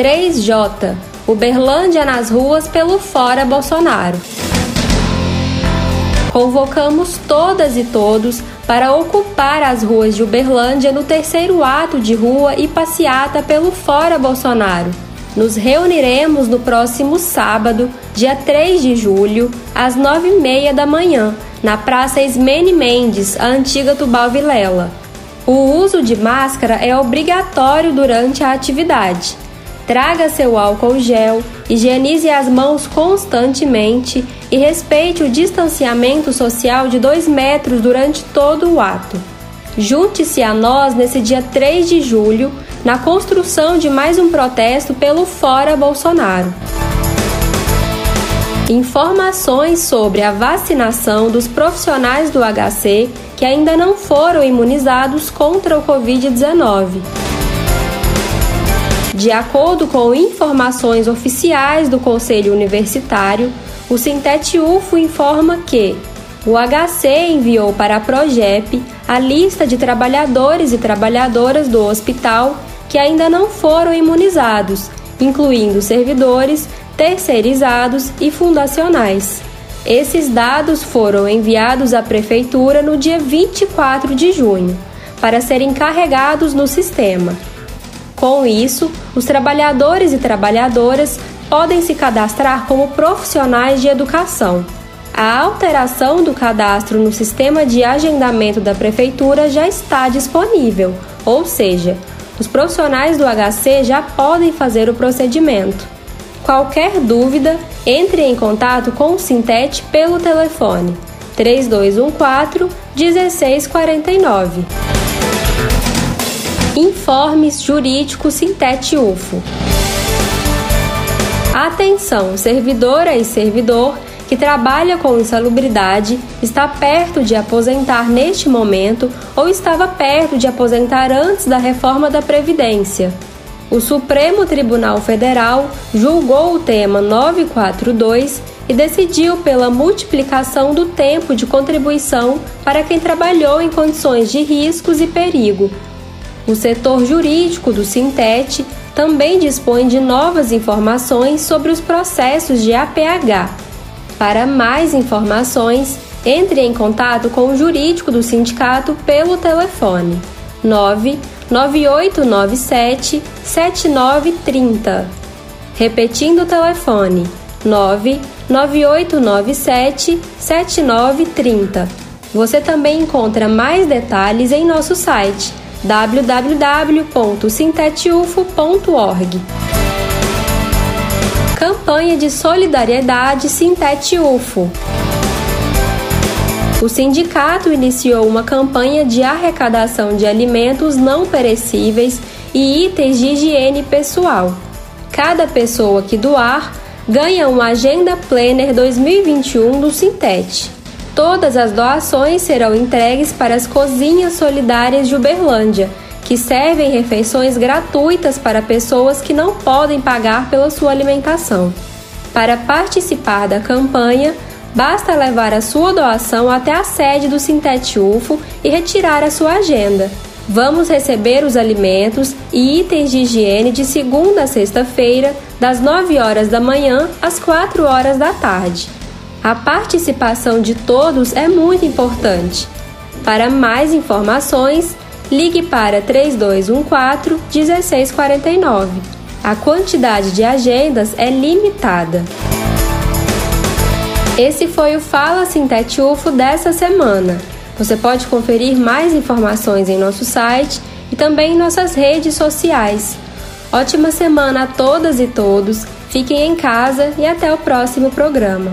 3J Uberlândia nas ruas pelo Fora Bolsonaro. Convocamos todas e todos para ocupar as ruas de Uberlândia no terceiro ato de rua e passeata pelo Fora Bolsonaro. Nos reuniremos no próximo sábado, dia 3 de julho, às 9h30 da manhã, na Praça Ismene Mendes, a antiga Tubal Vilela. O uso de máscara é obrigatório durante a atividade. Traga seu álcool gel, higienize as mãos constantemente e respeite o distanciamento social de 2 metros durante todo o ato. Junte-se a nós nesse dia 3 de julho na construção de mais um protesto pelo Fora Bolsonaro. Informações sobre a vacinação dos profissionais do HC que ainda não foram imunizados contra o Covid-19. De acordo com informações oficiais do Conselho Universitário, o Sintete UFO informa que o HC enviou para a Progep a lista de trabalhadores e trabalhadoras do hospital que ainda não foram imunizados, incluindo servidores, terceirizados e fundacionais. Esses dados foram enviados à Prefeitura no dia 24 de junho, para serem carregados no sistema. Com isso, os trabalhadores e trabalhadoras podem se cadastrar como profissionais de educação. A alteração do cadastro no sistema de agendamento da Prefeitura já está disponível, ou seja, os profissionais do HC já podem fazer o procedimento. Qualquer dúvida, entre em contato com o Sintete pelo telefone 3214 1649. Informes Jurídicos Sintete UFO. Atenção, servidora e servidor que trabalha com insalubridade, está perto de aposentar neste momento ou estava perto de aposentar antes da reforma da Previdência. O Supremo Tribunal Federal julgou o tema 942 e decidiu pela multiplicação do tempo de contribuição para quem trabalhou em condições de riscos e perigo, o setor jurídico do Sintete também dispõe de novas informações sobre os processos de APH. Para mais informações, entre em contato com o jurídico do sindicato pelo telefone 99897 7930. Repetindo o telefone 99897 7930. Você também encontra mais detalhes em nosso site www.sintetufo.org. Campanha de Solidariedade Sintete UFO. O sindicato iniciou uma campanha de arrecadação de alimentos não perecíveis e itens de higiene pessoal. Cada pessoa que doar ganha uma Agenda Planner 2021 do Sintete. Todas as doações serão entregues para as cozinhas solidárias de Uberlândia, que servem refeições gratuitas para pessoas que não podem pagar pela sua alimentação. Para participar da campanha, basta levar a sua doação até a sede do Sintete UFO e retirar a sua agenda. Vamos receber os alimentos e itens de higiene de segunda a sexta-feira, das 9 horas da manhã às 4 horas da tarde. A participação de todos é muito importante. Para mais informações, ligue para 3214 1649. A quantidade de agendas é limitada. Esse foi o Fala Sintete UFO dessa semana. Você pode conferir mais informações em nosso site e também em nossas redes sociais. Ótima semana a todas e todos. Fiquem em casa e até o próximo programa.